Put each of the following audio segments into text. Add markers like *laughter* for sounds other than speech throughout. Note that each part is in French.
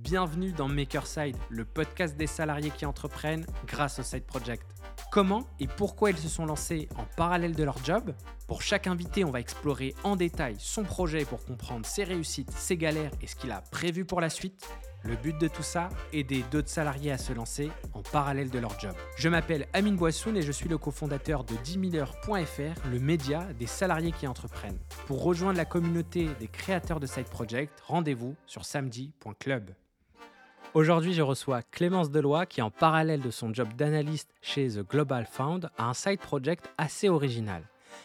Bienvenue dans Makerside, le podcast des salariés qui entreprennent grâce au Side Project. Comment et pourquoi ils se sont lancés en parallèle de leur job? Pour chaque invité, on va explorer en détail son projet pour comprendre ses réussites, ses galères et ce qu'il a prévu pour la suite. Le but de tout ça, aider d'autres salariés à se lancer en parallèle de leur job. Je m'appelle Amine Boissoun et je suis le cofondateur de 10 000heures.fr, le média des salariés qui entreprennent. Pour rejoindre la communauté des créateurs de Side Project, rendez-vous sur samedi.club. Aujourd'hui, je reçois Clémence Deloy qui, en parallèle de son job d'analyste chez The Global Fund, a un side project assez original.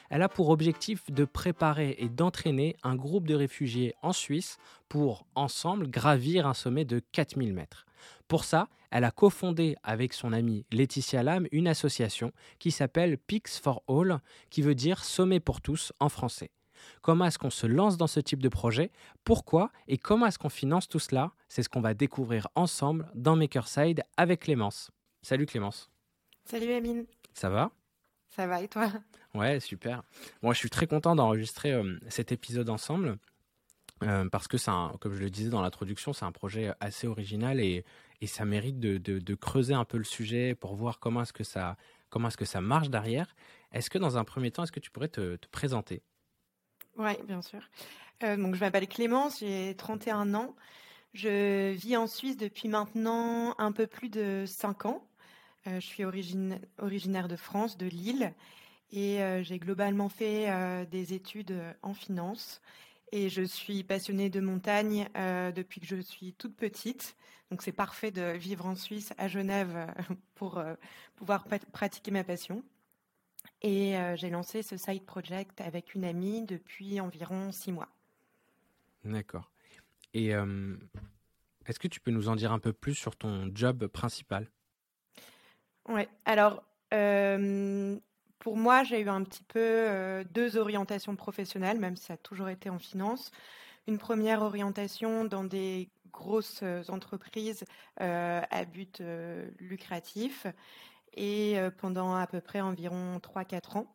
Elle a pour objectif de préparer et d'entraîner un groupe de réfugiés en Suisse pour, ensemble, gravir un sommet de 4000 mètres. Pour ça, elle a cofondé avec son amie Laetitia Lam une association qui s'appelle Peaks for All, qui veut dire sommet pour tous en français. Comment est-ce qu'on se lance dans ce type de projet? Pourquoi Et comment est-ce qu'on finance tout cela? C'est ce qu'on va découvrir ensemble dans Makerside avec Clémence. Salut Clémence. Salut Amine. Ça va? Ça va et toi? Ouais, super. Moi, je suis très content d'enregistrer euh, cet épisode ensemble. Euh, parce que, un, comme je le disais dans l'introduction, c'est un projet assez original et, et ça mérite de, de, creuser un peu le sujet pour voir comment est-ce que ça, comment est-ce que ça marche derrière. Est-ce que dans un premier temps, est-ce que tu pourrais te, te présenter? Oui, bien sûr. Euh, donc, je m'appelle Clémence, j'ai 31 ans. Je vis en Suisse depuis maintenant un peu plus de 5 ans. Euh, je suis originaire de France, de Lille, et euh, j'ai globalement fait des études en finance. Et je suis passionnée de montagne depuis que je suis toute petite. Donc c'est parfait de vivre en Suisse, à Genève, *laughs* pour pouvoir pratiquer ma passion. Et euh, j'ai lancé ce side project avec une amie depuis environ six mois. D'accord. Et euh, est-ce que tu peux nous en dire un peu plus sur ton job principal? Ouais. Alors, euh, pour moi, j'ai eu un petit peu deux orientations professionnelles, même si ça a toujours été en finance. Une première orientation dans des grosses entreprises à but lucratif et pendant à peu près environ 3-4 ans.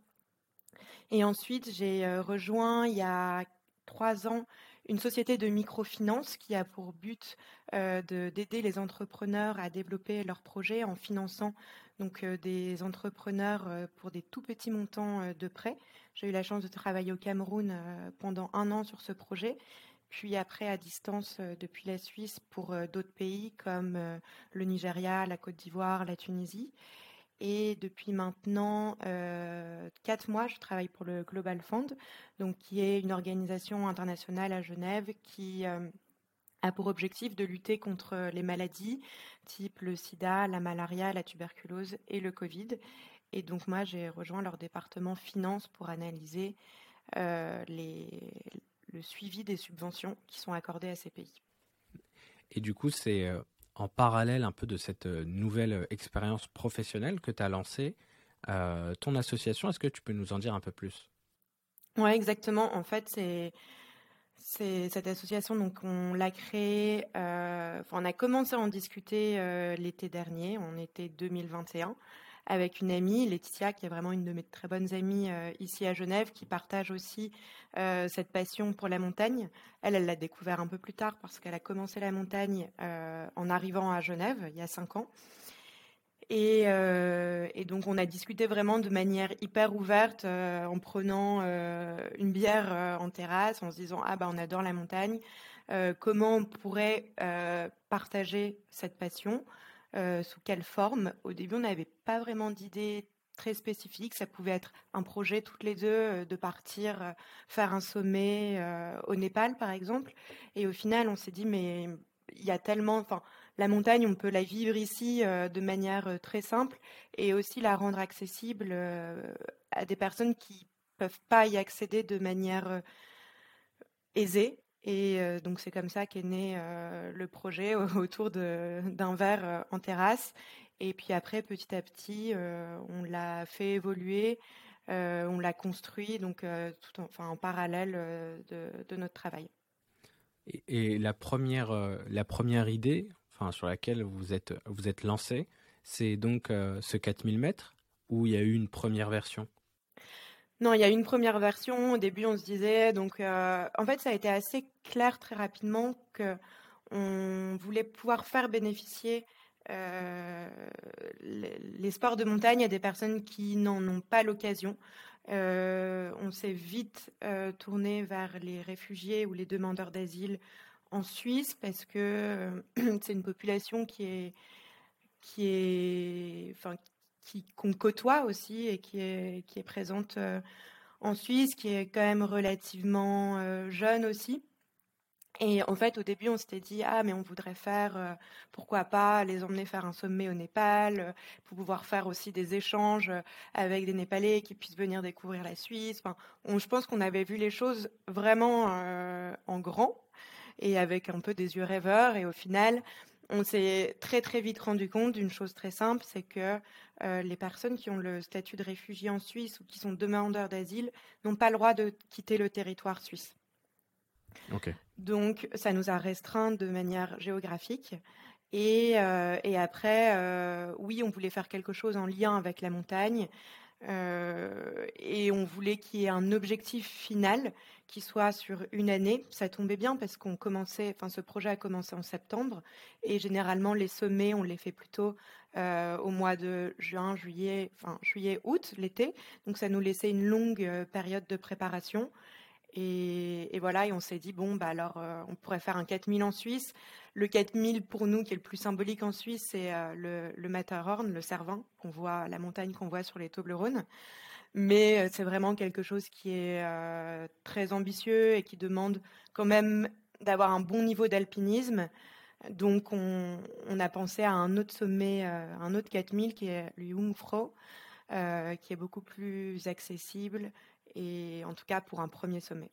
Et ensuite, j'ai rejoint il y a trois ans une société de microfinance qui a pour but d'aider les entrepreneurs à développer leurs projets en finançant donc des entrepreneurs pour des tout petits montants de prêts. J'ai eu la chance de travailler au Cameroun pendant un an sur ce projet, puis après à distance depuis la Suisse pour d'autres pays comme le Nigeria, la Côte d'Ivoire, la Tunisie. Et depuis maintenant euh, quatre mois, je travaille pour le Global Fund, donc qui est une organisation internationale à Genève qui euh, a pour objectif de lutter contre les maladies type le sida, la malaria, la tuberculose et le Covid. Et donc moi, j'ai rejoint leur département finance pour analyser euh, le suivi des subventions qui sont accordées à ces pays. Et du coup, c'est en parallèle un peu de cette euh, nouvelle euh, expérience professionnelle que tu as lancée, euh, ton association, est-ce que tu peux nous en dire un peu plus? Oui, exactement. En fait, c'est cette association, donc on l'a créée, on a commencé à en discuter l'été dernier, en été 2021 avec une amie, Laetitia, qui est vraiment une de mes très bonnes amies euh, ici à Genève, qui partage aussi euh, cette passion pour la montagne. Elle, elle l'a découvert un peu plus tard parce qu'elle a commencé la montagne euh, en arrivant à Genève il y a cinq ans. Et, et, donc on a discuté vraiment de manière hyper ouverte en prenant une bière en terrasse, en se disant ah bah on adore la montagne, comment on pourrait partager cette passion. Euh, sous quelle forme. Au début, on n'avait pas vraiment d'idée très spécifique. Ça pouvait être un projet toutes les deux euh, de partir euh, faire un sommet au Népal, par exemple. Et au final, on s'est dit, mais il y a tellement, enfin, la montagne, on peut la vivre ici de manière très simple et aussi la rendre accessible à des personnes qui peuvent pas y accéder de manière aisée. Et donc c'est comme ça qu'est né le projet *laughs* autour d'un verre en terrasse. Et puis après, petit à petit, on l'a fait évoluer, on l'a construit, donc tout en, enfin, en parallèle de, notre travail. Et, la première, la première idée, enfin sur laquelle vous êtes vous êtes lancé, c'est donc ce 4000 mètres où il y a eu une première version? Non, il y a une première version. Au début, on se disait, donc, euh, en fait, ça a été assez clair très rapidement que on voulait pouvoir faire bénéficier les, sports de montagne à des personnes qui n'en ont pas l'occasion. on s'est vite tourné vers les réfugiés ou les demandeurs d'asile en Suisse parce que *clears throat* c'est une population qui est qui est enfin qui qu'on côtoie aussi et qui est qui est présente en Suisse qui est quand même relativement jeune aussi et en fait, au début, on s'était dit, ah, mais on voudrait faire, pourquoi pas, les emmener faire un sommet au Népal, pour pouvoir faire aussi des échanges avec des Népalais qui puissent venir découvrir la Suisse. Enfin, je pense qu'on avait vu les choses vraiment en grand et avec un peu des yeux rêveurs. Et au final, on s'est très très vite rendu compte d'une chose très simple, c'est que euh, les personnes qui ont le statut de réfugié en Suisse ou qui sont demandeurs d'asile n'ont pas le droit de quitter le territoire suisse. Donc ça nous a restreint de manière géographique. Et, euh, et après, euh, oui, on voulait faire quelque chose en lien avec la montagne. Et on voulait qu'il y ait un objectif final qui soit sur une année. Ça tombait bien parce qu'on commençait, enfin ce projet a commencé en septembre et généralement les sommets on les fait plutôt euh, au mois de juin, juillet, enfin juillet, août, l'été. Donc ça nous laissait une longue euh, période de préparation. Et, voilà, et on s'est dit, bon, bah alors, on pourrait faire un 4000 en Suisse. Le 4000 pour nous, qui est le plus symbolique en Suisse, c'est le, le, Matterhorn, le Cervin, qu'on voit, la montagne qu'on voit sur les Toblerones. Mais c'est vraiment quelque chose qui est très ambitieux et qui demande quand même d'avoir un bon niveau d'alpinisme. Donc, on, a pensé à un autre sommet, un autre 4000 qui est le Jungfrau, qui est beaucoup plus accessible et en tout cas pour un premier sommet.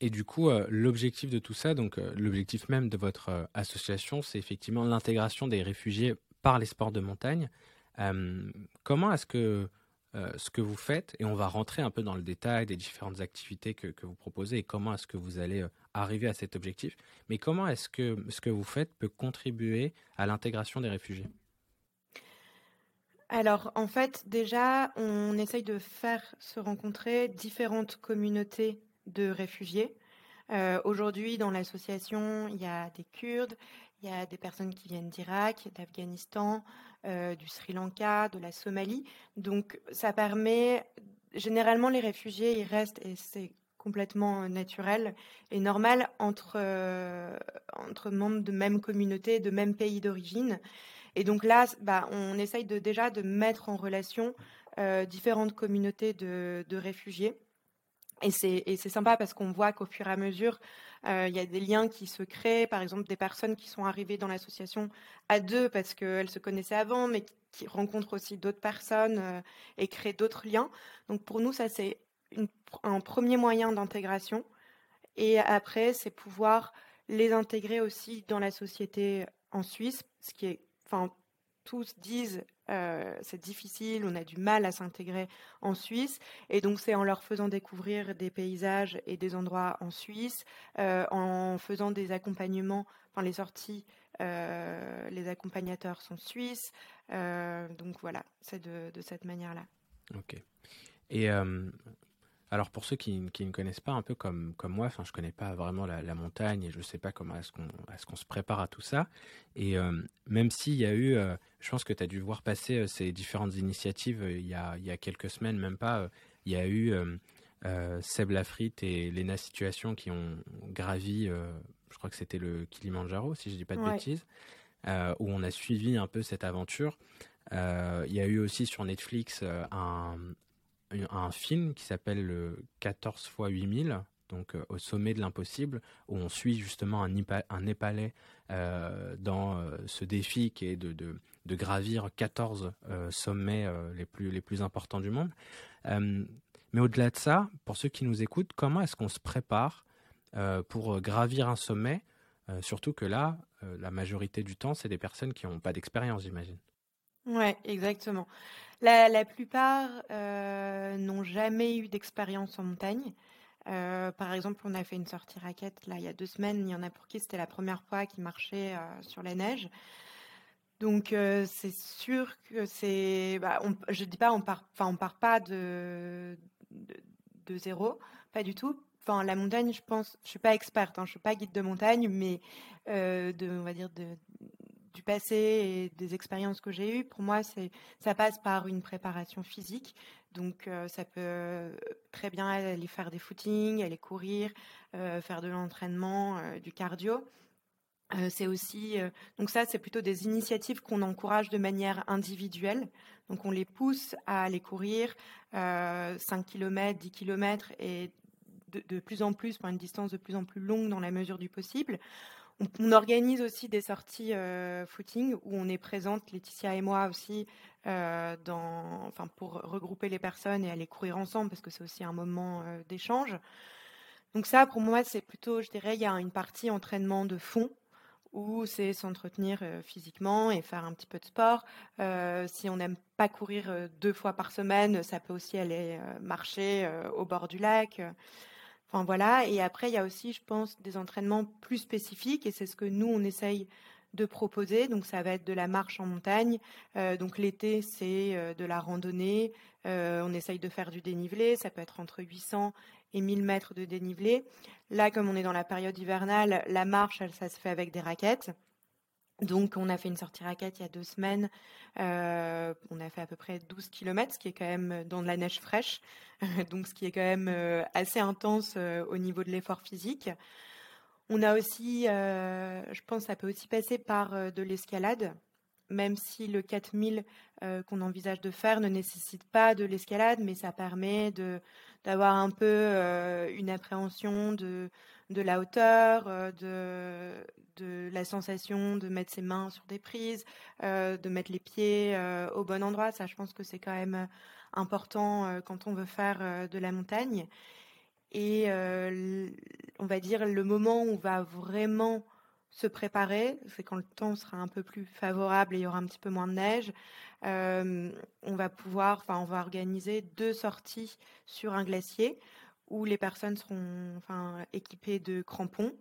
Et du coup, l'objectif de tout ça, donc l'objectif même de votre association, c'est effectivement l'intégration des réfugiés par les sports de montagne. comment est-ce que ce que vous faites, et on va rentrer un peu dans le détail des différentes activités que, vous proposez et comment est-ce que vous allez arriver à cet objectif, mais comment est-ce que ce que vous faites peut contribuer à l'intégration des réfugiés? Alors, en fait, déjà, on essaye de faire se rencontrer différentes communautés de réfugiés. Euh, aujourd'hui, dans l'association, il y a des Kurdes, il y a des personnes qui viennent d'Irak, d'Afghanistan, euh, du Sri Lanka, de la Somalie. Donc, ça permet, généralement, les réfugiés, ils restent, et c'est complètement naturel et normal entre, euh, entre membres de même communauté, de même pays d'origine. Et donc là, bah, on essaye de, déjà de mettre en relation euh, différentes communautés de, réfugiés. Et c'est sympa parce qu'on voit qu'au fur et à mesure, euh, il y a des liens qui se créent. Par exemple, des personnes qui sont arrivées dans l'association à deux parce qu'elles se connaissaient avant, mais qui rencontrent aussi d'autres personnes euh, et créent d'autres liens. Donc pour nous, ça c'est un premier moyen d'intégration. Et après, c'est pouvoir les intégrer aussi dans la société en Suisse, ce qui est enfin, tous disent euh, c'est difficile, on a du mal à s'intégrer en Suisse. Et donc c'est en leur faisant découvrir des paysages et des endroits en Suisse, euh, en faisant des accompagnements, enfin les sorties, euh, les accompagnateurs sont suisses. donc voilà, c'est de, de, cette manière-là. Ok. Et alors pour ceux qui, ne connaissent pas un peu comme, comme moi, enfin je connais pas vraiment la, montagne et je ne sais pas comment est-ce qu'on est qu'on se prépare à tout ça. Et euh, même s'il y a eu, euh, je pense que tu as dû voir passer euh, ces différentes initiatives il, y a, il y a quelques semaines, même pas, il y a eu Seb Lafrite et Lena Situation qui ont gravi, je crois que c'était le Kilimanjaro si je dis pas de bêtises, où on a suivi un peu cette aventure. il y a eu aussi sur Netflix un, un film qui s'appelle le 14 x 8000, donc euh, au sommet de l'impossible, où on suit justement un, un Népalais euh, dans euh, ce défi qui est de, de, de gravir 14 sommets les, plus, les plus importants du monde. mais au-delà de ça, pour ceux qui nous écoutent, comment est-ce qu'on se prépare pour gravir un sommet? Surtout que là, la majorité du temps, c'est des personnes qui n'ont pas d'expérience, j'imagine. Ouais, exactement. La, plupart euh, n'ont jamais eu d'expérience en montagne. Euh, par exemple, on a fait une sortie raquette là il y a deux semaines. Il y en a pour qui c'était la première fois qu'ils marchaient euh, sur la neige. Donc c'est sûr que c'est. Bah, je dis pas on part, on part pas de, de, zéro, pas du tout. enfin, la montagne, je pense, je suis pas experte, hein, je suis pas guide de montagne, mais de, on va dire de, du passé et des expériences que j'ai eues, pour moi, c'est, ça passe par une préparation physique. Donc, ça peut très bien aller faire des footings, aller courir, faire de l'entraînement, du cardio. c'est aussi donc ça c'est plutôt des initiatives qu'on encourage de manière individuelle. Donc on les pousse à aller courir 5 km, 10 km et de, de, plus en plus pour une distance de plus en plus longue dans la mesure du possible. On, organise aussi des sorties euh, footing où on est présente, Laetitia et moi aussi, euh, enfin, pour regrouper les personnes et aller courir ensemble parce que c'est aussi un moment euh, d'échange. Donc ça, pour moi, c'est plutôt, je dirais, il y a une partie entraînement de fond où c'est s'entretenir physiquement et faire un petit peu de sport. si on n'aime pas courir deux fois par semaine, ça peut aussi aller marcher au bord du lac voilà. Et après, il y a aussi, je pense, des entraînements plus spécifiques, et c'est ce que nous on essaye de proposer. Donc ça va être de la marche en montagne. Euh, donc l'été, c'est euh, de la randonnée. Euh, on essaye de faire du dénivelé. Ça peut être entre 800 et 1000 mètres de dénivelé. Là, comme on est dans la période hivernale, la marche, ça se fait avec des raquettes. Donc, on a fait une sortie raquette il y a deux semaines. Euh, on a fait à peu près 12 km, ce qui est quand même dans de la neige fraîche. *laughs* Donc, ce qui est quand même euh, assez intense euh, au niveau de l'effort physique. On a aussi, je pense, ça peut aussi passer par de l'escalade, même si le 4000 qu'on envisage de faire ne nécessite pas de l'escalade, mais ça permet de d'avoir un peu une appréhension de de la hauteur, de de la sensation de mettre ses mains sur des prises, euh, de mettre les pieds euh, au bon endroit. Ça, je pense que c'est quand même euh, important quand on veut faire de la montagne. Et on va dire le moment où on va vraiment se préparer, c'est quand le temps sera un peu plus favorable et il y aura un petit peu moins de neige. on va pouvoir, enfin, on va organiser deux sorties sur un glacier où les personnes seront enfin, équipées de crampons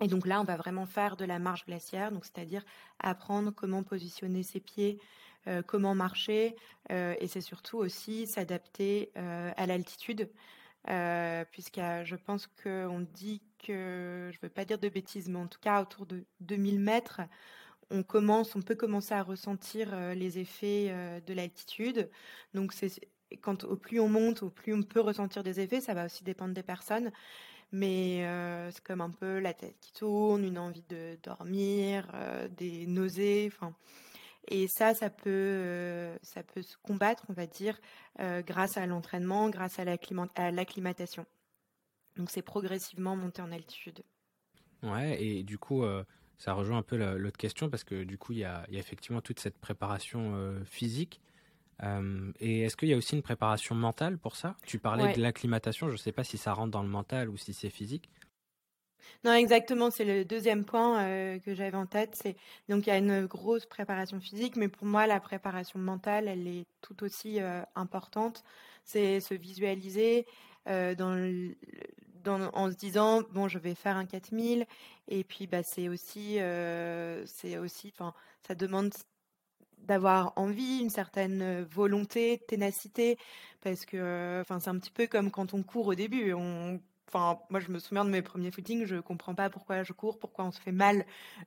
et donc là, on va vraiment faire de la marche glaciaire, donc c'est-à-dire apprendre comment positionner ses pieds, comment marcher, et c'est surtout aussi s'adapter à l'altitude, puisque je pense qu'on dit que, je ne veux pas dire de bêtises, mais en tout cas autour de 2000 mètres, on commence, on peut commencer à ressentir les effets de l'altitude. Donc c'est quand au plus on monte, au plus on peut ressentir des effets. Ça va aussi dépendre des personnes mais c'est comme un peu la tête qui tourne, une envie de dormir, des nausées. Et ça, ça peut, ça peut se combattre, on va dire, grâce à l'entraînement, grâce à l'acclimatation. Donc c'est progressivement monter en altitude. Ouais, et du coup, ça rejoint un peu l'autre question parce que du coup, il y a, y a, effectivement toute cette préparation physique. Euh, et est-ce qu'il y a aussi une préparation mentale pour ça? Tu parlais de l'acclimatation, je ne sais pas si ça rentre dans le mental ou si c'est physique. Non, exactement, c'est le deuxième point euh, que j'avais en tête. C'est donc il y a une grosse préparation physique, mais pour moi la préparation mentale, elle est tout aussi euh, importante. C'est se visualiser dans, dans, en se disant bon, je vais faire un 4000, et puis bah c'est aussi c'est aussi, ça demande d'avoir envie, une certaine volonté, ténacité, parce que c'est un petit peu comme quand on court au début. Enfin moi je me souviens de mes premiers footings, je comprends pas pourquoi je cours, pourquoi on se fait mal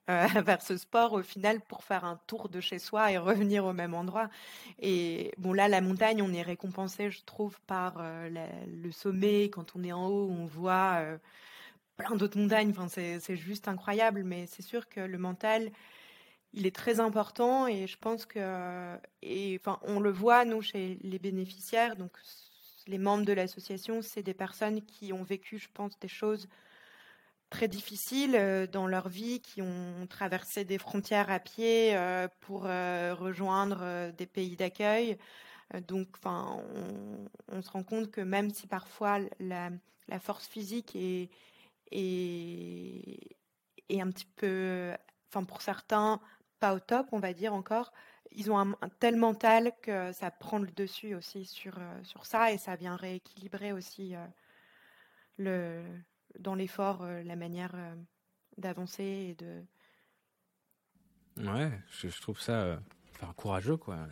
euh, *laughs* vers ce sport au final pour faire un tour de chez soi et revenir au même endroit. Et bon là la montagne, on est récompensé, je trouve, par le sommet. Quand on est en haut, on voit plein d'autres montagnes. Enfin c'est juste incroyable, mais c'est sûr que le mental il est très important et je pense que, et enfin, on le voit nous chez les bénéficiaires, donc les membres de l'association, c'est des personnes qui ont vécu, je pense, des choses très difficiles euh, dans leur vie, qui ont traversé des frontières à pied euh, pour euh, rejoindre des pays d'accueil. Donc, enfin, on, se rend compte que même si parfois la, force physique est, est, est un petit peu, enfin, pour certains, pas au top, on va dire encore, ils ont un, tel mental que ça prend le dessus aussi sur, euh, sur ça et ça vient rééquilibrer aussi euh, le, dans l'effort euh, la manière d'avancer et de. Ouais, je, trouve ça enfin, courageux quoi.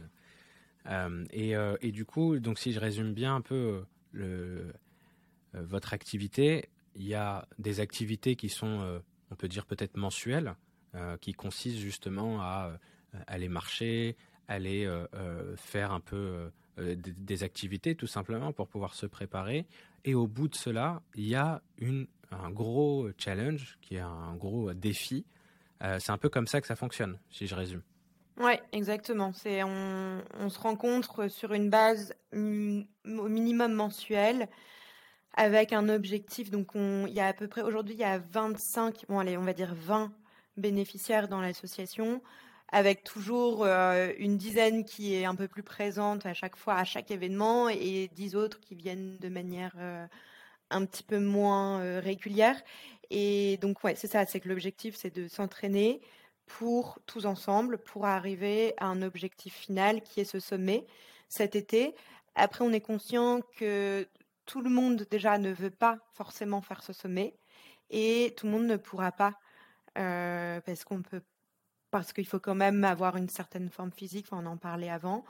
Et, et, du coup, donc si je résume bien un peu votre activité, il y a des activités qui sont, on peut dire peut-être mensuelles, qui consistent justement à aller marcher, aller faire un peu des activités tout simplement pour pouvoir se préparer. Et au bout de cela, il y a un gros challenge qui est un gros défi. c'est un peu comme ça que ça fonctionne, si je résume. Oui, exactement. C'est on, se rencontre sur une base au minimum mensuelle avec un objectif. Donc, on, il y a à peu près aujourd'hui, il y a 25, bon allez, on va dire 20 bénéficiaires dans l'association, avec toujours euh, une dizaine qui est un peu plus présente à chaque fois, à chaque événement, et 10 autres qui viennent de manière euh, un petit peu moins euh, régulière. Et donc, ouais, c'est ça, c'est que l'objectif, c'est de s'entraîner pour tous ensemble, pour arriver à un objectif final qui est ce sommet cet été. Après, on est conscient que tout le monde déjà ne veut pas forcément faire ce sommet et tout le monde ne pourra pas parce qu'on peut parce qu'il faut quand même avoir une certaine forme physique, on en parlait avant.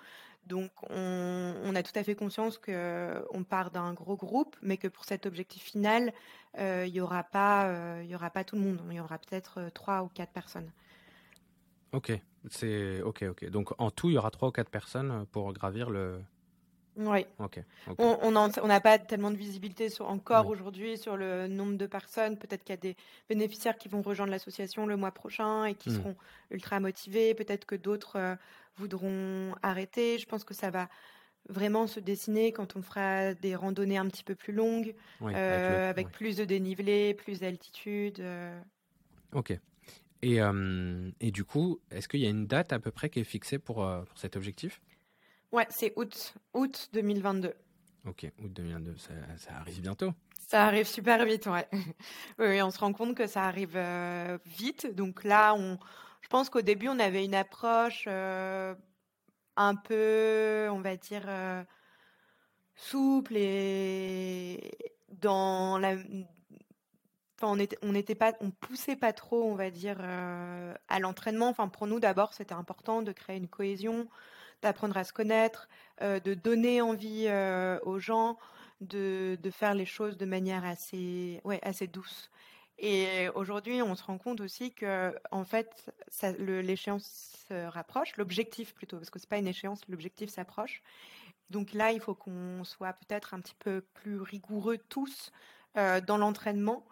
Donc on, a tout à fait conscience qu'on part d'un gros groupe, mais que pour cet objectif final, euh, il n'y aura, pas, euh, aura pas tout le monde. Il y aura peut-être trois ou quatre personnes. Ok, c'est ok, ok. Donc en tout, il y aura trois ou quatre personnes euh, pour gravir le. Oui. Ok. On n'a pas tellement de visibilité sur, encore aujourd'hui sur le nombre de personnes. Peut-être qu'il y a des bénéficiaires qui vont rejoindre l'association le mois prochain et qui hmm. seront ultra motivés. Peut-être que d'autres euh, voudront arrêter. Je pense que ça va vraiment se dessiner quand on fera des randonnées un petit peu plus longues, euh, avec, plus de dénivelé, plus d'altitude. Ok. Et, euh, et du coup, est-ce qu'il y a une date à peu près qui est fixée pour, euh, pour cet objectif? Ouais, c'est août, août 2022. Ok, août 2022, ça, ça, arrive bientôt. Ça arrive super vite, ouais. *laughs* oui, on se rend compte que ça arrive euh, vite. Donc là, on, je pense qu'au début, on avait une approche un peu, on va dire, souple et dans la, on était, on n'était pas, on poussait pas trop, on va dire, euh, à l'entraînement. Enfin, pour nous, d'abord, c'était important de créer une cohésion, d'apprendre à se connaître, euh, de donner envie euh, aux gens, de, faire les choses de manière assez, ouais, assez douce. Et aujourd'hui, on se rend compte aussi que, en fait, l'échéance se rapproche, l'objectif plutôt, parce que c'est pas une échéance, l'objectif s'approche. Donc là, il faut qu'on soit peut-être un petit peu plus rigoureux tous dans l'entraînement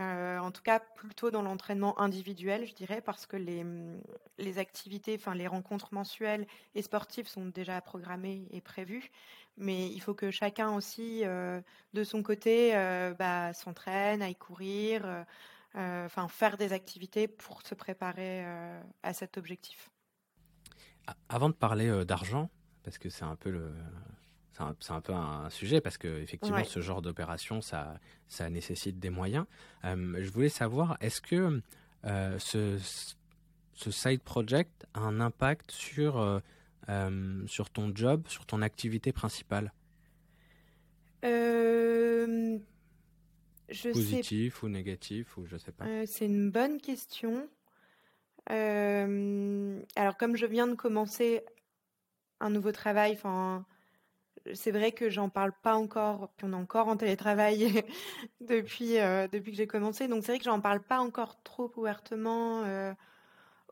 euh, en tout cas, plutôt dans l'entraînement individuel, je dirais, parce que les, mm, les activités, enfin les rencontres mensuelles et sportives sont déjà programmées et prévues. Mais il faut que chacun aussi, euh, de son côté, euh, bah, s'entraîne, aille courir, enfin faire des activités pour se préparer à cet objectif. Avant de parler d'argent, parce que c'est un peu le, c'est un, peu un sujet parce que effectivement ce genre d'opération ça ça nécessite des moyens. Euh, je voulais savoir est-ce que euh, ce, ce side project a un impact sur euh, sur ton job, sur ton activité principale? Je Positif ou négatif ou je sais pas. c'est une bonne question. alors comme je viens de commencer un nouveau travail, enfin c'est vrai que j'en parle pas encore, puis on est encore en télétravail *laughs* depuis, euh, depuis que j'ai commencé, donc c'est vrai que j'en parle pas encore trop ouvertement euh,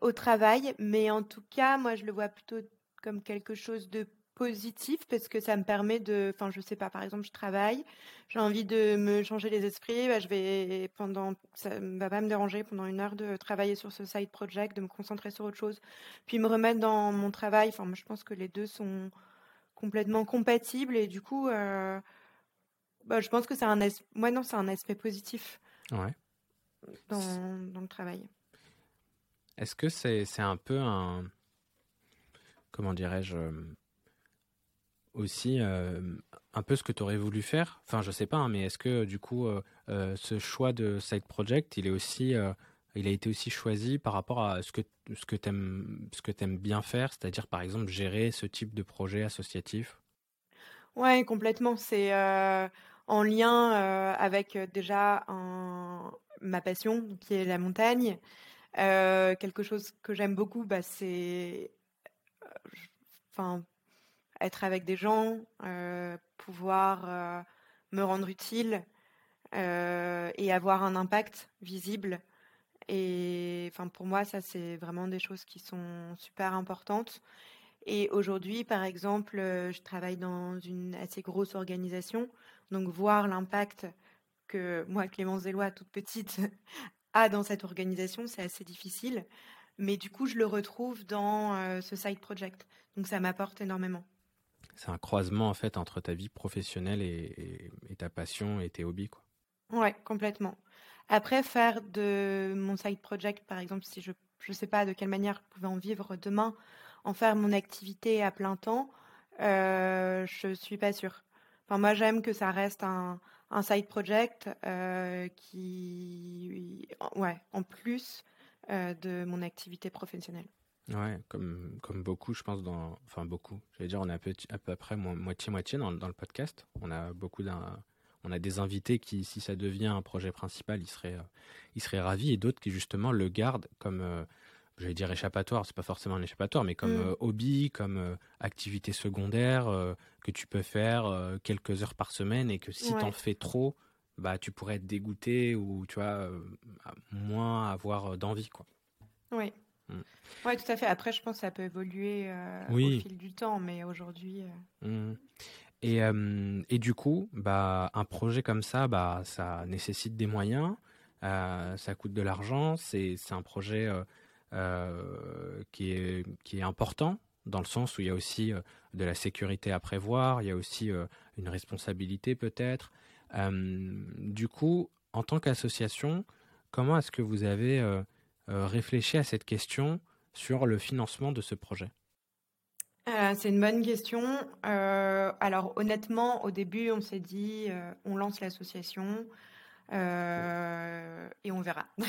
au travail, mais en tout cas, moi je le vois plutôt comme quelque chose de positif parce que ça me permet de, enfin je sais pas, par exemple je travaille, j'ai envie de me changer les esprits, bah, je vais pendant, ça va pas me déranger pendant une heure de travailler sur ce side project, de me concentrer sur autre chose, puis me remettre dans mon travail. Enfin, je pense que les deux sont complètement compatible et du coup, euh, bah, je pense que c'est un, Moi, non, c'est un aspect positif ouais. dans, dans le travail. Est-ce que c'est un peu un. Comment dirais-je Aussi, euh, un peu ce que tu aurais voulu faire? Enfin, je sais pas, hein, mais est-ce que du coup, euh, ce choix de side project, il est aussi il a été aussi choisi par rapport à ce que, ce que tu aimes, ce que aimes bien faire, c'est-à-dire par exemple gérer ce type de projet associatif? Oui, complètement. C'est euh, en lien euh, avec euh, déjà ma passion, qui est la montagne. quelque chose que j'aime beaucoup, bah, c'est enfin, être avec des gens, pouvoir me rendre utile, et avoir un impact visible. Et enfin, pour moi, ça, c'est vraiment des choses qui sont super importantes. Et aujourd'hui, par exemple, je travaille dans une assez grosse organisation. Donc, voir l'impact que moi, Clémence Zélois, toute petite, *laughs* a dans cette organisation, c'est assez difficile. Mais du coup, je le retrouve dans ce side project. Donc, ça m'apporte énormément. C'est un croisement, en fait, entre ta vie professionnelle et, ta passion et tes hobbies, quoi. Ouais, complètement. Après, faire de mon side project, par exemple, si je ne sais pas de quelle manière je pouvais en vivre demain, en faire mon activité à plein temps, euh, je suis pas sûre. Enfin, moi, j'aime que ça reste un, un side project euh, qui, ouais, en plus euh, de mon activité professionnelle. Ouais, comme, comme beaucoup, je pense, dans, enfin beaucoup, j'allais dire, on est à peu, à peu près moitié-moitié dans, dans, le podcast. On a beaucoup d'un, on a des invités qui, si ça devient un projet principal, ils seraient, ils seraient ravis, et d'autres qui justement le gardent comme, j'allais dire échappatoire, c'est pas forcément un échappatoire, mais comme mm. euh, hobby, comme euh, activité secondaire euh, que tu peux faire quelques heures par semaine et que si tu en fais trop, bah tu pourrais être dégoûté ou tu vois moins avoir d'envie quoi. Oui. Mm. Oui, tout à fait. Après, je pense que ça peut évoluer au fil du temps, mais aujourd'hui. Mm. Et, et, du coup, bah, un projet comme ça, bah, ça nécessite des moyens, ça coûte de l'argent, c'est un projet euh, qui, est, important dans le sens où il y a aussi euh, de la sécurité à prévoir, il y a aussi euh, une responsabilité peut-être. du coup, en tant qu'association, comment est-ce que vous avez réfléchi à cette question sur le financement de ce projet? C'est une bonne question. alors honnêtement, au début, on s'est dit, on lance l'association et on verra. *laughs*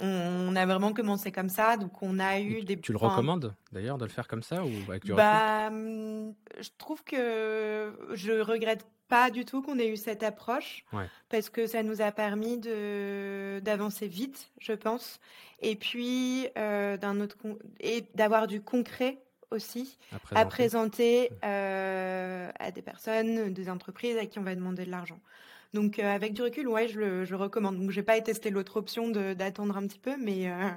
On a vraiment commencé comme ça, donc on a eu des. Tu le recommandes d'ailleurs de le faire comme ça ou avec du bah, hum, je trouve que je regrette pas du tout qu'on ait eu cette approche parce que ça nous a permis de d'avancer vite, je pense, et puis euh, d'un autre et d'avoir du concret aussi à présenter, euh, à des personnes, des entreprises à qui on va demander de l'argent. Donc euh, avec du recul, ouais, je le je recommande. Donc j'ai pas testé l'autre option d'attendre un petit peu, mais euh,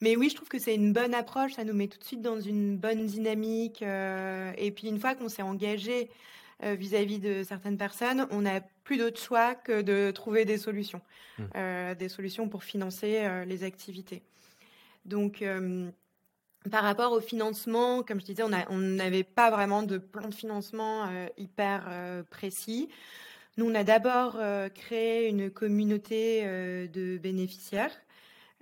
mais oui, je trouve que c'est une bonne approche. Ça nous met tout de suite dans une bonne dynamique. Et puis une fois qu'on s'est engagé vis-à-vis de certaines personnes, on n'a plus d'autre choix que de trouver des solutions, mmh. des solutions pour financer les activités. Donc par rapport au financement, comme je disais, on n'avait pas vraiment de plan de financement hyper précis. Nous, on a d'abord euh, créé une communauté euh, de bénéficiaires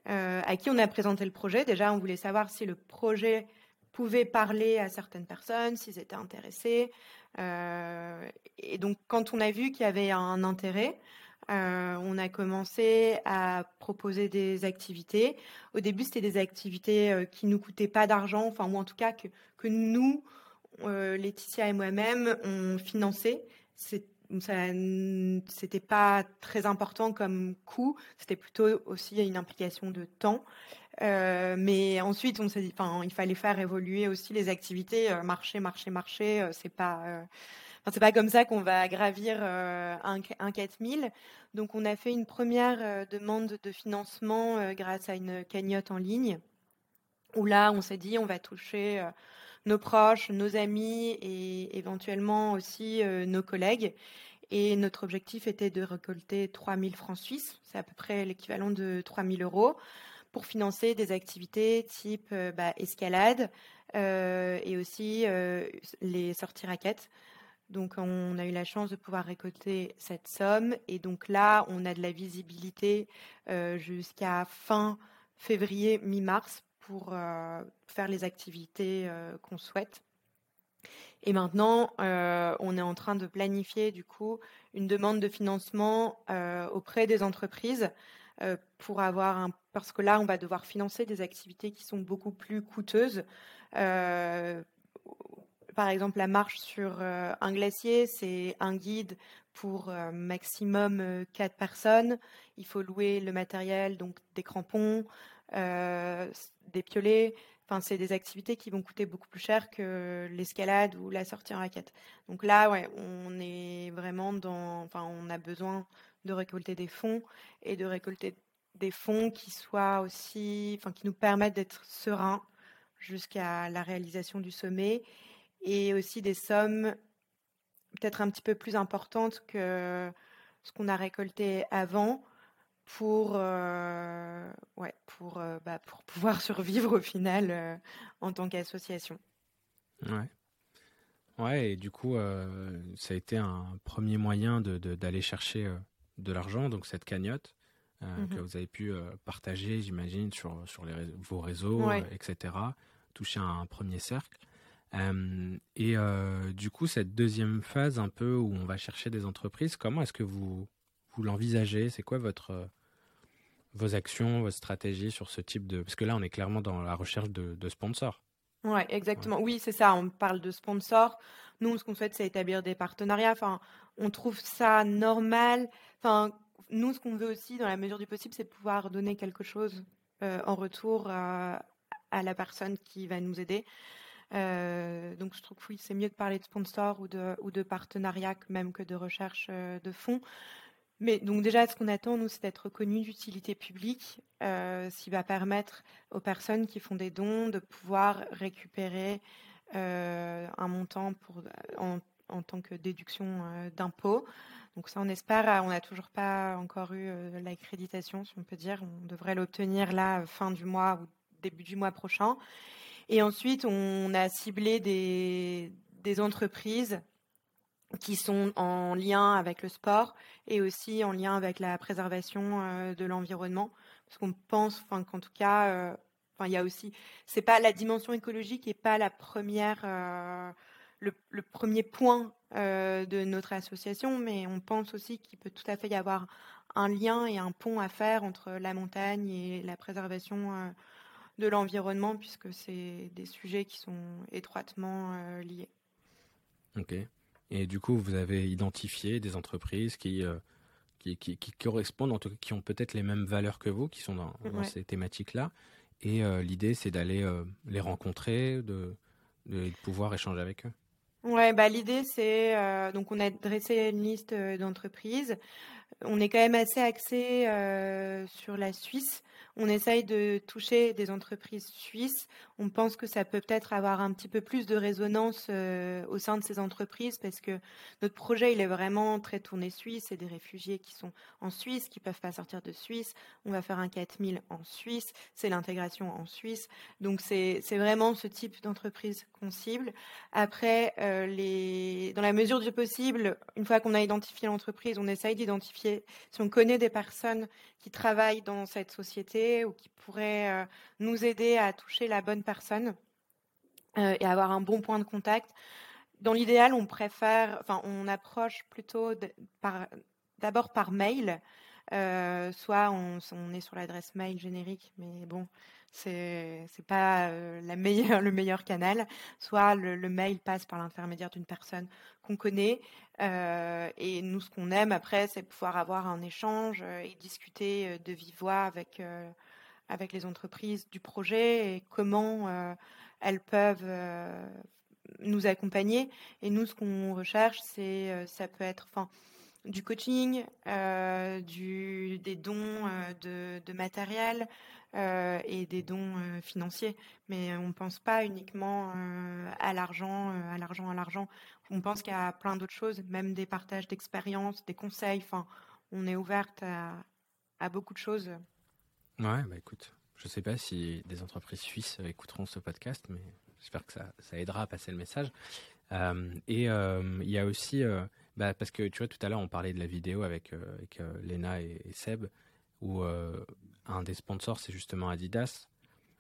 euh, à qui on a présenté le projet. Déjà, on voulait savoir si le projet pouvait parler à certaines personnes, s'ils étaient intéressés. et donc, quand on a vu qu'il y avait un intérêt, on a commencé à proposer des activités. Au début, c'était des activités qui nous coûtaient pas d'argent, enfin, ou en tout cas que, nous, Laetitia et moi-même, on finançait. C'était pas très important comme coût, c'était plutôt aussi une implication de temps. Euh, mais ensuite, on il fallait faire évoluer aussi les activités, euh, marché, marché. Euh, c'est pas, enfin, c'est pas comme ça qu'on va gravir un, un 4000. Donc, on a fait une première demande de financement grâce à une cagnotte en ligne, où là, on s'est dit, on va toucher nos proches, nos amis et éventuellement aussi euh, nos collègues. Et notre objectif était de récolter 3000 francs suisses, c'est à peu près l'équivalent de 3000 euros, pour financer des activités type euh, bah, escalade euh, et aussi les sorties raquettes. Donc on a eu la chance de pouvoir récolter cette somme et donc là on a de la visibilité jusqu'à fin février, mi-mars pour euh, faire les activités euh, qu'on souhaite. Et maintenant, euh, on est en train de planifier du coup une demande de financement auprès des entreprises pour avoir un parce que là, on va devoir financer des activités qui sont beaucoup plus coûteuses. Par exemple, la marche sur un glacier, c'est un guide pour maximum quatre personnes. Il faut louer le matériel, donc des crampons, euh, des piolets, Enfin, c'est des activités qui vont coûter beaucoup plus cher que l'escalade ou la sortie en raquette. Donc là, ouais, on est vraiment dans. Enfin, on a besoin de récolter des fonds et de récolter des fonds qui soient aussi, enfin, qui nous permettent d'être sereins jusqu'à la réalisation du sommet et aussi des sommes peut-être un petit peu plus importantes que ce qu'on a récolté avant pour, euh, ouais, pour, euh, bah, pour *laughs* pouvoir survivre au final euh, en tant qu'association. Ouais. Ouais, et du coup, ça a été un premier moyen d'aller de, d'aller chercher de l'argent, donc cette cagnotte mmh que vous avez pu partager, j'imagine, sur, sur les, vos réseaux, etc. Toucher un premier cercle. Et du coup, cette deuxième phase, un peu où on va chercher des entreprises, comment est-ce que vous, vous l'envisagez? C'est quoi votre vos actions, votre stratégie sur ce type de... Parce que là, on est clairement dans la recherche de, sponsors. Oui, exactement. Oui, c'est ça. On parle de sponsors. Nous, ce qu'on souhaite, c'est établir des partenariats. Enfin, on trouve ça normal. Enfin, nous, ce qu'on veut aussi, dans la mesure du possible, c'est pouvoir donner quelque chose euh, en retour à, la personne qui va nous aider. Euh, donc, je trouve que oui, c'est mieux de parler de sponsors ou de, ou de partenariats même que de recherche euh, de fonds. Mais donc déjà, ce qu'on attend, nous, c'est d'être reconnu d'utilité publique, euh, ce qui va permettre aux personnes qui font des dons de pouvoir récupérer euh, un montant pour, en, tant que déduction euh, d'impôt. Donc ça, on espère, on n'a toujours pas encore eu l'accréditation, si on peut dire. On devrait l'obtenir là, fin du mois ou début du mois prochain. Et ensuite, on a ciblé des, entreprises qui sont en lien avec le sport et aussi en lien avec la préservation euh, de l'environnement. Parce qu'on pense, qu'en tout cas, euh, il y a aussi, c'est pas la dimension écologique et pas la première, euh, le, premier point de notre association, mais on pense aussi qu'il peut tout à fait y avoir un lien et un pont à faire entre la montagne et la préservation de l'environnement, puisque c'est des sujets qui sont étroitement liés. Ok. Et du coup, vous avez identifié des entreprises qui, euh, qui, qui, correspondent, en tout cas, qui ont peut-être les mêmes valeurs que vous, qui sont dans, ces thématiques-là. Et euh, l'idée, c'est d'aller euh, les rencontrer, de, de, pouvoir échanger avec eux. Ouais, bah l'idée c'est donc on a dressé une liste d'entreprises. On est quand même assez axé sur la Suisse on essaye de toucher des entreprises suisses. On pense que ça peut peut-être avoir un petit peu plus de résonance euh, au sein de ces entreprises parce que notre projet, il est vraiment très tourné suisse. C'est des réfugiés qui sont en Suisse, qui peuvent pas sortir de Suisse. On va faire un 4000 en Suisse. C'est l'intégration en Suisse. Donc, c'est vraiment ce type d'entreprise qu'on cible. Après, euh, les... dans la mesure du possible, une fois qu'on a identifié l'entreprise, on essaye d'identifier si on connaît des personnes qui travaillent dans cette société ou qui pourraient euh, nous aider à toucher la bonne personne euh, et avoir un bon point de contact. Dans l'idéal, on préfère, enfin, on approche plutôt d'abord par mail. Euh, soit on, est sur l'adresse mail générique, mais bon, c'est c'est pas la meilleure, *laughs* le meilleur canal. Soit le, mail passe par l'intermédiaire d'une personne qu'on connaît. et nous, ce qu'on aime après, c'est pouvoir avoir un échange et discuter de vive voix avec avec les entreprises du projet et comment elles peuvent nous accompagner. Et nous, ce qu'on recherche, c'est ça peut être, enfin du coaching, euh, des dons de, de, matériel, euh, et des dons euh, financiers. Mais on ne pense pas uniquement euh, à l'argent, à l'argent, à l'argent. On pense qu'il y a plein d'autres choses, même des partages d'expériences, des conseils. Enfin, on est ouverte à, à beaucoup de choses. Ouais, bah écoute, je ne sais pas si des entreprises suisses écouteront ce podcast, mais j'espère que ça, ça, aidera à passer le message. et il y a aussi, bah, parce que tu vois, tout à l'heure, on parlait de la vidéo avec, avec Léna et, et Seb, où un des sponsors, c'est justement Adidas.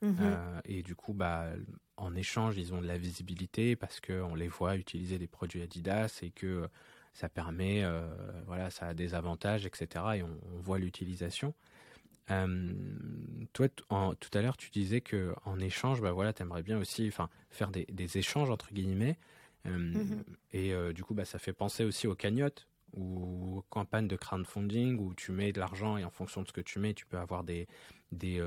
Mhm. Euh, et du coup, bah, en échange, ils ont de la visibilité parce qu'on les voit utiliser des produits Adidas et que ça permet, euh, voilà, ça a des avantages, etc. Et on, voit l'utilisation. Euh, toi, en, tout à l'heure, tu disais que en échange, bah voilà, aimerais bien aussi, enfin, faire des, échanges entre guillemets. Mhm. Et du coup, bah, ça fait penser aussi aux cagnottes ou campagne de crowdfunding où tu mets de l'argent et en fonction de ce que tu mets, tu peux avoir des, des,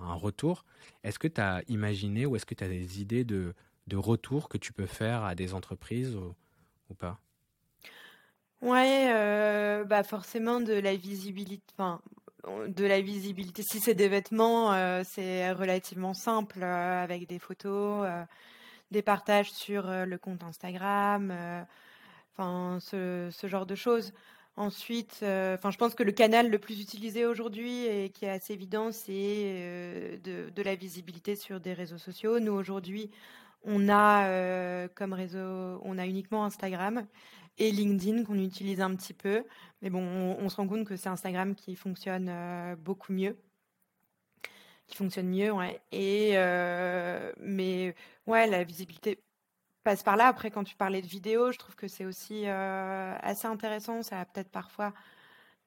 un retour. Est-ce que tu as imaginé ou est-ce que tu as des idées de, de retour que tu peux faire à des entreprises ou, pas? Ouais, bah forcément de la visibilité. Enfin, de la visibilité. Si c'est des vêtements, c'est relativement simple avec des photos, des partages sur le compte Instagram, enfin ce, genre de choses. Ensuite, enfin je pense que le canal le plus utilisé aujourd'hui et qui est assez évident, c'est de, la visibilité sur des réseaux sociaux. Nous aujourd'hui, on a comme réseau, on a uniquement Instagram et LinkedIn qu'on utilise un petit peu. Mais bon, on, se rend compte que c'est Instagram qui fonctionne euh, beaucoup mieux. Qui fonctionne mieux, ouais. Et, euh, mais ouais, la visibilité passe par là. Après, quand tu parlais de vidéo, je trouve que c'est aussi euh, assez intéressant. Ça a peut-être parfois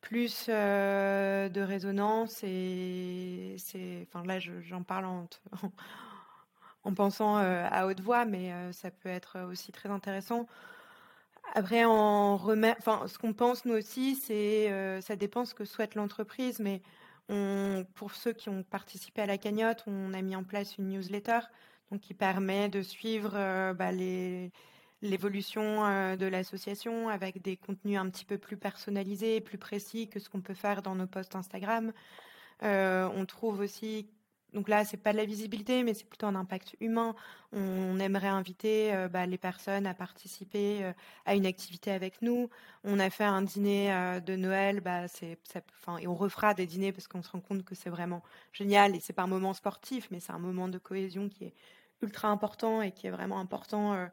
plus de résonance et c'est enfin là j'en parle en, *laughs* en, pensant à haute voix mais ça peut être aussi très intéressant après, en enfin, ce qu'on pense nous aussi, c'est euh, ça dépend ce que souhaite l'entreprise, mais on, pour ceux qui ont participé à la cagnotte, on a mis en place une newsletter donc qui permet de suivre euh, bah, l'évolution euh, de l'association avec des contenus un petit peu plus personnalisés, plus précis que ce qu'on peut faire dans nos posts Instagram. on trouve aussi donc là, c'est pas de la visibilité, mais c'est plutôt un impact humain. On aimerait inviter euh, bah, les personnes à participer euh, à une activité avec nous. On a fait un dîner euh, de Noël, bah, c'est, et on refera des dîners parce qu'on se rend compte que c'est vraiment génial. Et c'est pas un moment sportif, mais c'est un moment de cohésion qui est ultra important et qui est vraiment important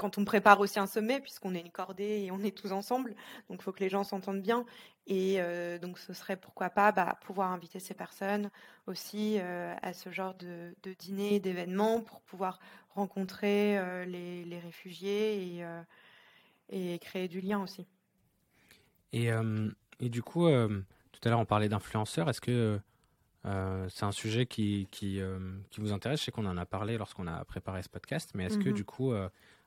quand on prépare aussi un sommet, puisqu'on est une cordée et on est tous ensemble, donc il faut que les gens s'entendent bien. Et euh, donc ce serait pourquoi pas bah, pouvoir inviter ces personnes aussi euh, à ce genre de, dîner, d'événements, pour pouvoir rencontrer euh, les, réfugiés et, et, créer du lien aussi. Et, et du coup, tout à l'heure on parlait d'influenceurs, est-ce que c'est un sujet qui, qui, qui, vous intéresse? Je sais qu'on en a parlé lorsqu'on a préparé ce podcast, mais est-ce que mmh du coup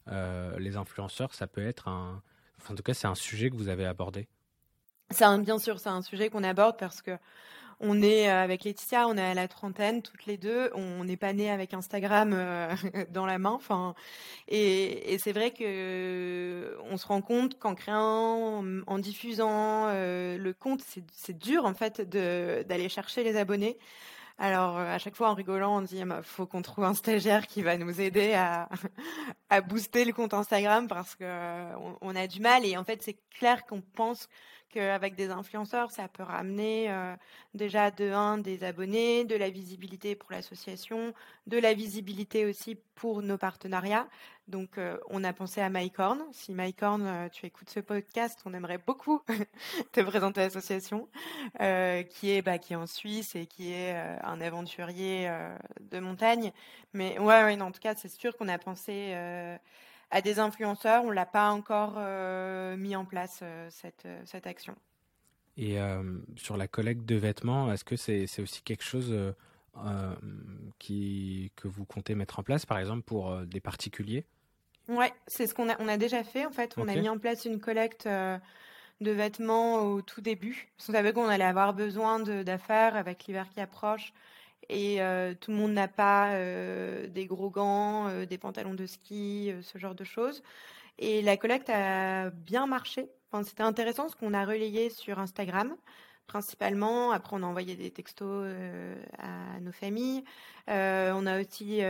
les influenceurs, ça peut être un. en tout cas, c'est un sujet que vous avez abordé. C'est bien sûr, c'est un sujet qu'on aborde parce que on est euh, avec Laetitia, on est à la trentaine toutes les deux. On n'est pas né avec Instagram euh, *laughs* dans la main. Enfin, et, c'est vrai que on se rend compte qu'en créant, en, diffusant le compte, c'est dur en fait d'aller chercher les abonnés. Alors, euh, à chaque fois, en rigolant, on dit, il faut qu'on trouve un stagiaire qui va nous aider à, *laughs* à booster le compte Instagram parce qu'on on a du mal. Et en fait, c'est clair qu'on pense qu'avec des influenceurs, ça peut ramener euh, déjà de un des abonnés, de la visibilité pour l'association, de la visibilité aussi pour nos partenariats. Donc, euh, on a pensé à MyCorn. Si MyCorn, euh, tu écoutes ce podcast, on aimerait beaucoup *laughs* te présenter l'association, qui est bah, qui est en Suisse et qui est un aventurier de montagne. Mais ouais, en tout cas, c'est sûr qu'on a pensé à des influenceurs. On l'a pas encore euh, mis en place, euh, cette, euh, cette action. Et sur la collecte de vêtements, est-ce que c'est aussi quelque chose qui, que vous comptez mettre en place, par exemple, pour des particuliers? Oui, c'est ce qu'on a, on a déjà fait. En fait, on a mis en place une collecte de vêtements au tout début. Parce qu'on savait qu'on allait avoir besoin d'affaires avec l'hiver qui approche et euh, tout le monde n'a pas euh, des gros gants, euh, des pantalons de ski, ce genre de choses. Et la collecte a bien marché. Enfin, C'était intéressant ce qu'on a relayé sur Instagram principalement. Après, on a envoyé des textos à nos familles. on a aussi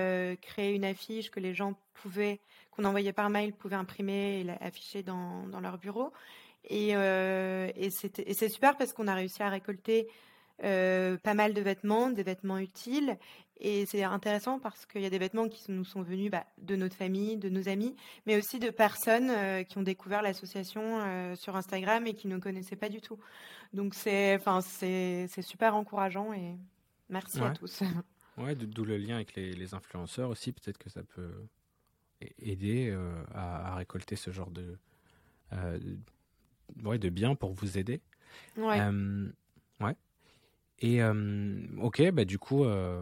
créé une affiche que les gens pouvaient, qu'on envoyait par mail, pouvaient imprimer et afficher dans, leur bureau. Et, et c'est super parce qu'on a réussi à récolter euh, pas mal de vêtements, des vêtements utiles. Et c'est intéressant parce qu'il y a des vêtements qui nous sont venus bah, de notre famille, de nos amis, mais aussi de personnes euh, qui ont découvert l'association euh, sur Instagram et qui ne connaissaient pas du tout. Donc c'est, enfin, c'est, super encourageant et merci à tous. *laughs* Ouais, d'où le lien avec les, influenceurs aussi. Peut-être que ça peut aider à, récolter ce genre de, ouais, de biens pour vous aider. Ouais. ouais. Et euh, ok, bah du coup, euh,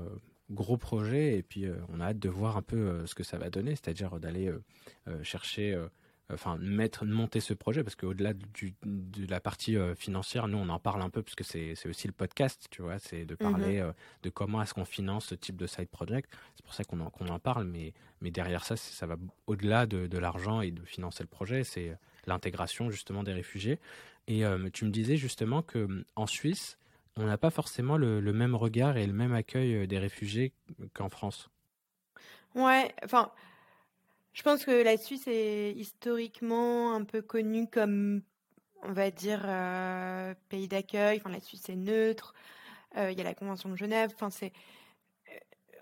gros projet, et puis euh, on a hâte de voir un peu ce que ça va donner, c'est-à-dire d'aller chercher enfin mettre monter ce projet. Parce qu'au-delà de la partie financière, nous on en parle un peu parce que c'est aussi le podcast, tu vois, c'est de mmh parler de comment est-ce qu'on finance ce type de side project. C'est pour ça qu'on en, qu'on en parle, mais mais derrière ça, ça va au-delà de, de l'argent et de financer le projet, c'est l'intégration justement des réfugiés. Et tu me disais justement que en Suisse, on n'a pas forcément le, même regard et le même accueil des réfugiés qu'en France. Ouais, enfin, je pense que la Suisse est historiquement un peu connue comme, on va dire, pays d'accueil. Enfin, la Suisse est neutre. Il y a la Convention de Genève. Enfin, c'est.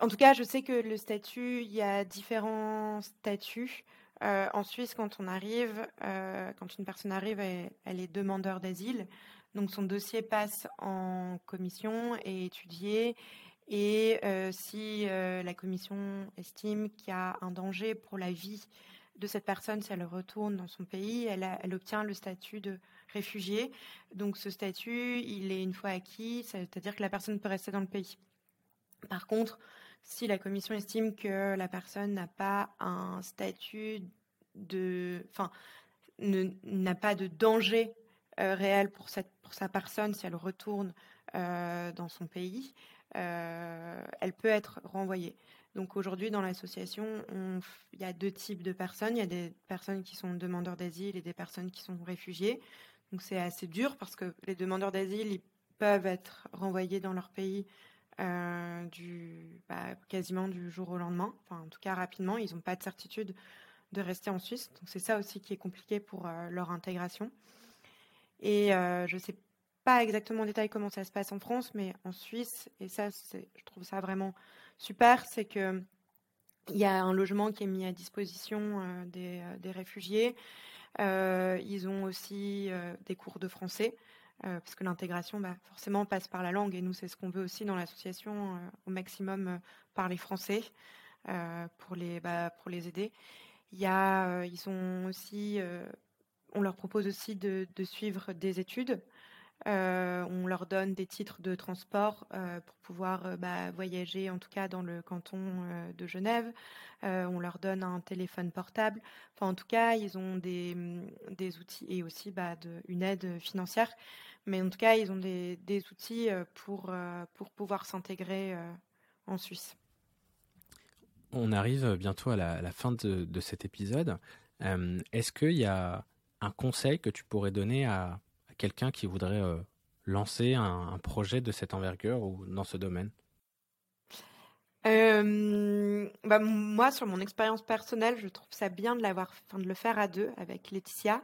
En tout cas, je sais que le statut, il y a différents statuts. en Suisse, quand on arrive, quand une personne arrive, elle est demandeur d'asile. Donc son dossier passe en commission et étudié. Et euh, si euh, la commission estime qu'il y a un danger pour la vie de cette personne, si elle retourne dans son pays, elle, elle obtient le statut de réfugié. Donc ce statut, il est une fois acquis, c'est-à-dire que la personne peut rester dans le pays. Par contre, si la commission estime que la personne n'a pas un statut de, enfin, n'a pas de danger réel pour, sa personne si elle retourne euh, dans son pays, euh, elle peut être renvoyée. Donc aujourd'hui, dans l'association, il y a deux types de personnes. Il y a des personnes qui sont demandeurs d'asile et des personnes qui sont réfugiés. Donc c'est assez dur parce que les demandeurs d'asile, ils peuvent être renvoyés dans leur pays bah, quasiment du jour au lendemain. Enfin, en tout cas, rapidement. Ils n'ont pas de certitude de rester en Suisse. Donc c'est ça aussi qui est compliqué pour leur intégration. Et je ne sais pas exactement en détail comment ça se passe en France, mais en Suisse, et ça, je trouve ça vraiment super, c'est que il y a un logement qui est mis à disposition des, réfugiés. ils ont aussi des cours de français, parce que l'intégration, bah, forcément, passe par la langue. Et nous, c'est ce qu'on veut aussi dans l'association, au maximum parler français pour, les, bah, pour les aider. Il y a, ils ont aussi on leur propose aussi de, suivre des études. Euh, on leur donne des titres de transport euh, pour pouvoir euh, bah, voyager, en tout cas dans le canton de Genève. on leur donne un téléphone portable. En tout cas, ils ont des, outils et aussi bah, une aide financière. Mais en tout cas, ils ont des, outils pour, pouvoir s'intégrer en Suisse. On arrive bientôt à la, fin de, cet épisode. Est-ce qu'il y a un conseil que tu pourrais donner à, quelqu'un qui voudrait euh, lancer un, projet de cette envergure ou dans ce domaine? Euh, bah, moi, sur mon expérience personnelle, je trouve ça bien de l'avoir, de le faire à deux avec Laetitia,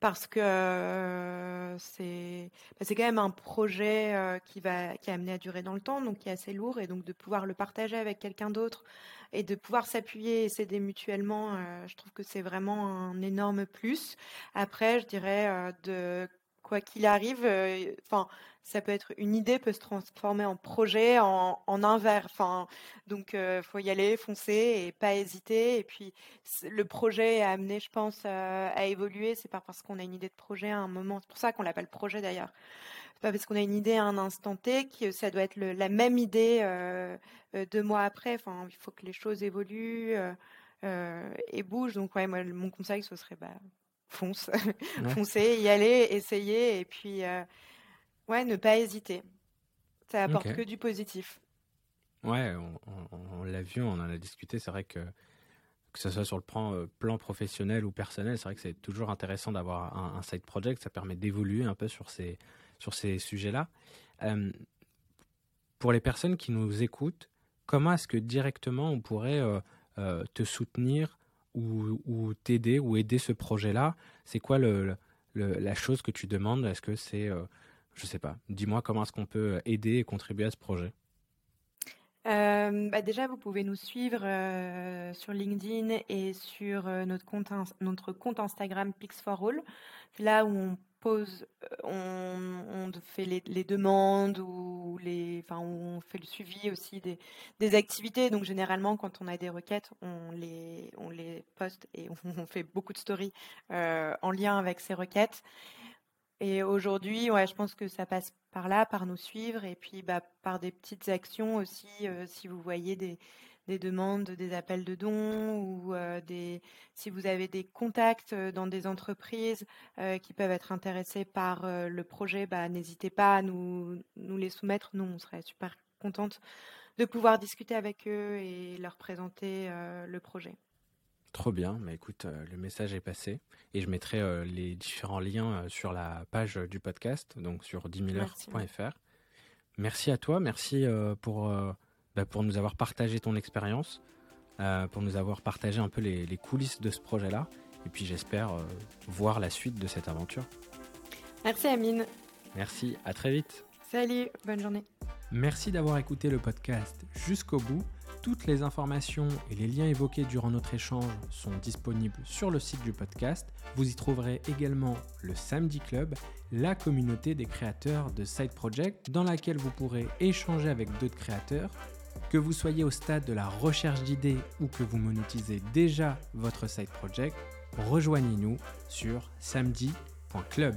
parce que c'est, bah, c'est quand même un projet qui va, qui est amené à durer dans le temps, donc qui est assez lourd, et donc de pouvoir le partager avec quelqu'un d'autre et de pouvoir s'appuyer et s'aider mutuellement, je trouve que c'est vraiment un énorme plus. Après, je dirais de quoi qu'il arrive, enfin, ça peut être une idée peut se transformer en projet, en, en un verre. Enfin, donc il faut y aller, foncer et pas hésiter. Et puis le projet est amené, je pense, à évoluer. C'est pas parce qu'on a une idée de projet à un moment. C'est pour ça qu'on l'appelle projet d'ailleurs pas parce qu'on a une idée à un instant T que ça doit être la même idée euh, euh, deux mois après. Enfin, il faut que les choses évoluent euh, et bougent. Donc, ouais, moi, mon conseil, ce serait bah, fonce, *laughs* foncer, y aller, essayer, et puis, ouais, ne pas hésiter. Ça apporte que du positif. Ouais, on, l'a vu, on en a discuté. C'est vrai que que ce soit sur le plan, plan professionnel ou personnel, c'est vrai que c'est toujours intéressant d'avoir un, un, side project. Ça permet d'évoluer un peu sur ces, sur ces sujets-là. Euh, pour les personnes qui nous écoutent, comment est-ce que directement on pourrait euh, euh, te soutenir ou, t'aider ou aider ce projet-là? C'est quoi le, la chose que tu demandes? Est-ce que c'est, je sais pas, dis-moi comment est-ce qu'on peut aider et contribuer à ce projet bah déjà, vous pouvez nous suivre sur LinkedIn et sur notre, compte, notre compte Instagram Pix4All. C'est là où on pose, euh, on, fait les, demandes ou les, enfin, on fait le suivi aussi des, activités. Donc généralement, quand on a des requêtes, on les, on les poste et *laughs* on, fait beaucoup de stories euh, en lien avec ces requêtes. Et aujourd'hui, ouais, je pense que ça passe par là, par nous suivre et puis bah, par des petites actions aussi. Euh, si vous voyez des, des demandes, des appels de dons ou des, si vous avez des contacts dans des entreprises qui peuvent être intéressées par le projet, bah, n'hésitez pas à nous, nous les soumettre. Nous, on serait super contente de pouvoir discuter avec eux et leur présenter le projet. Trop bien, mais écoute, le message est passé et je mettrai les différents liens sur la page du podcast, donc sur 10 000heures.fr. Merci à toi, merci pour bah, pour nous avoir partagé ton expérience, euh, pour nous avoir partagé un peu les, coulisses de ce projet-là. Et puis j'espère euh, voir la suite de cette aventure. Merci Amine. Merci, à très vite. Salut, bonne journée. Merci d'avoir écouté le podcast jusqu'au bout. Toutes les informations et les liens évoqués durant notre échange sont disponibles sur le site du podcast. Vous y trouverez également le Samedi Club, la communauté des créateurs de Side Project, dans laquelle vous pourrez échanger avec d'autres créateurs que vous soyez au stade de la recherche d'idées ou que vous monétisez déjà votre side project, rejoignez-nous sur samedi.club.